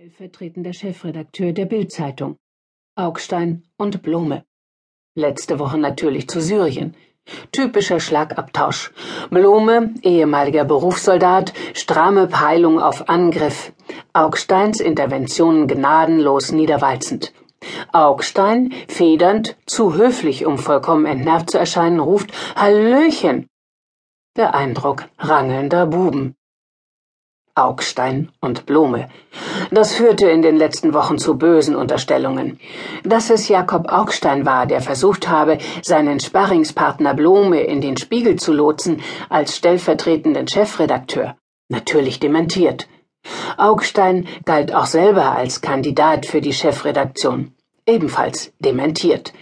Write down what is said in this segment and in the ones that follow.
stellvertretender Chefredakteur der Bild-Zeitung. Augstein und Blume. Letzte Woche natürlich zu Syrien. Typischer Schlagabtausch. Blume, ehemaliger Berufssoldat, stramme Peilung auf Angriff. Augsteins Interventionen gnadenlos niederwalzend. Augstein, federnd, zu höflich, um vollkommen entnervt zu erscheinen, ruft Hallöchen. Der Eindruck rangelnder Buben. Augstein und Blume. Das führte in den letzten Wochen zu bösen Unterstellungen. Dass es Jakob Augstein war, der versucht habe, seinen Sparringspartner Blume in den Spiegel zu lotsen als stellvertretenden Chefredakteur. Natürlich dementiert. Augstein galt auch selber als Kandidat für die Chefredaktion. Ebenfalls dementiert.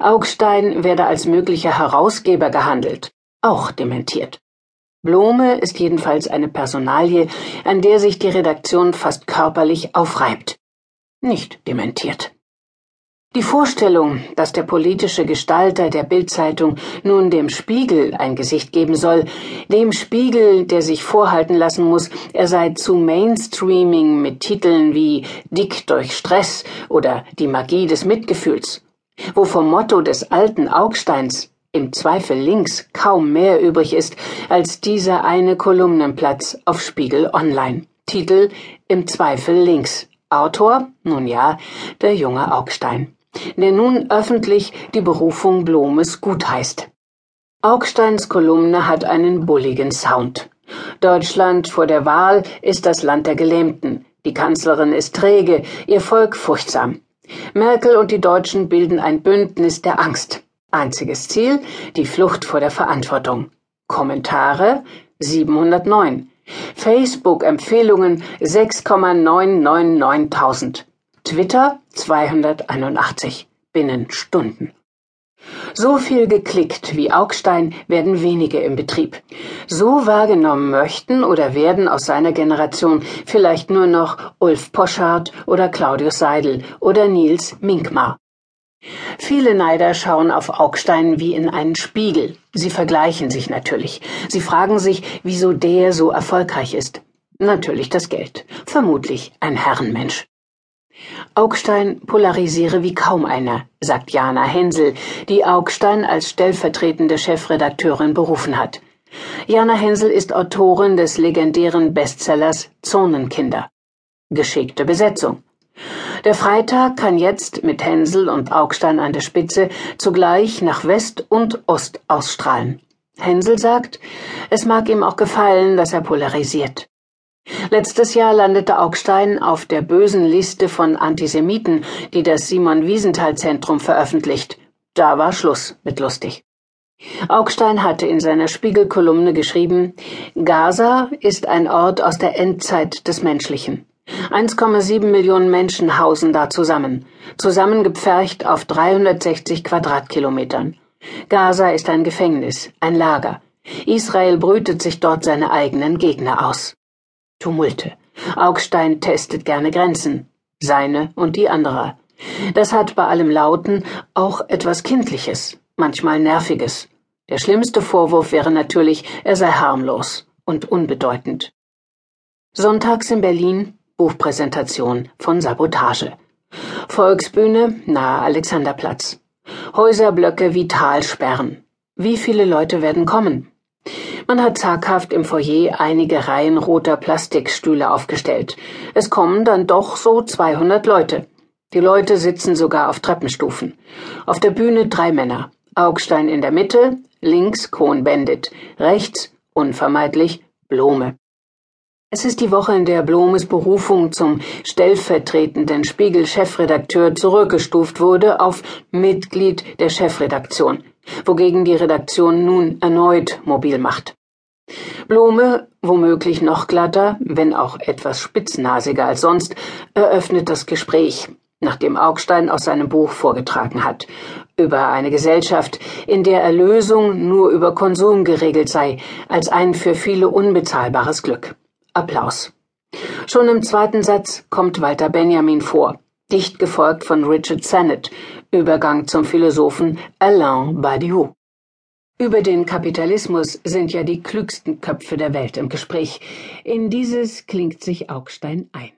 Augstein werde als möglicher Herausgeber gehandelt. Auch dementiert. Blome ist jedenfalls eine Personalie, an der sich die Redaktion fast körperlich aufreibt. Nicht dementiert. Die Vorstellung, dass der politische Gestalter der Bildzeitung nun dem Spiegel ein Gesicht geben soll, dem Spiegel, der sich vorhalten lassen muss, er sei zu Mainstreaming mit Titeln wie Dick durch Stress oder Die Magie des Mitgefühls, wo vom Motto des alten Augsteins im Zweifel links kaum mehr übrig ist als dieser eine Kolumnenplatz auf Spiegel Online. Titel Im Zweifel links. Autor, nun ja, der junge Augstein, der nun öffentlich die Berufung Blomes gutheißt. Augsteins Kolumne hat einen bulligen Sound. Deutschland vor der Wahl ist das Land der Gelähmten. Die Kanzlerin ist träge, ihr Volk furchtsam. Merkel und die Deutschen bilden ein Bündnis der Angst. Einziges Ziel die Flucht vor der Verantwortung. Kommentare 709. Facebook-Empfehlungen 6,999.000. Twitter 281. Binnen Stunden. So viel geklickt wie Augstein werden wenige im Betrieb. So wahrgenommen möchten oder werden aus seiner Generation vielleicht nur noch Ulf Poschardt oder Claudius Seidel oder Nils Minkmar. Viele Neider schauen auf Augstein wie in einen Spiegel. Sie vergleichen sich natürlich. Sie fragen sich, wieso der so erfolgreich ist. Natürlich das Geld. Vermutlich ein Herrenmensch. Augstein polarisiere wie kaum einer, sagt Jana Hensel, die Augstein als stellvertretende Chefredakteurin berufen hat. Jana Hensel ist Autorin des legendären Bestsellers Zonenkinder. Geschickte Besetzung. Der Freitag kann jetzt mit Hänsel und Augstein an der Spitze zugleich nach West und Ost ausstrahlen. Hänsel sagt, es mag ihm auch gefallen, dass er polarisiert. Letztes Jahr landete Augstein auf der bösen Liste von Antisemiten, die das Simon Wiesenthal Zentrum veröffentlicht. Da war Schluss mit lustig. Augstein hatte in seiner Spiegelkolumne geschrieben, Gaza ist ein Ort aus der Endzeit des Menschlichen. 1,7 Millionen Menschen hausen da zusammen, zusammengepfercht auf 360 Quadratkilometern. Gaza ist ein Gefängnis, ein Lager. Israel brütet sich dort seine eigenen Gegner aus. Tumulte. Augstein testet gerne Grenzen, seine und die anderer. Das hat bei allem Lauten auch etwas Kindliches, manchmal Nerviges. Der schlimmste Vorwurf wäre natürlich, er sei harmlos und unbedeutend. Sonntags in Berlin Buchpräsentation von Sabotage. Volksbühne nahe Alexanderplatz. Häuserblöcke wie Talsperren. Wie viele Leute werden kommen? Man hat zaghaft im Foyer einige Reihen roter Plastikstühle aufgestellt. Es kommen dann doch so 200 Leute. Die Leute sitzen sogar auf Treppenstufen. Auf der Bühne drei Männer. Augstein in der Mitte, links Cohn-Bendit, rechts, unvermeidlich, Blome. Es ist die Woche, in der Blomes Berufung zum stellvertretenden Spiegel-Chefredakteur zurückgestuft wurde auf Mitglied der Chefredaktion, wogegen die Redaktion nun erneut mobil macht. Blome, womöglich noch glatter, wenn auch etwas spitznasiger als sonst, eröffnet das Gespräch, nachdem Augstein aus seinem Buch vorgetragen hat, über eine Gesellschaft, in der Erlösung nur über Konsum geregelt sei, als ein für viele unbezahlbares Glück. Applaus. Schon im zweiten Satz kommt Walter Benjamin vor, dicht gefolgt von Richard Sennett, Übergang zum Philosophen Alain Badiou. Über den Kapitalismus sind ja die klügsten Köpfe der Welt im Gespräch. In dieses klingt sich Augstein ein.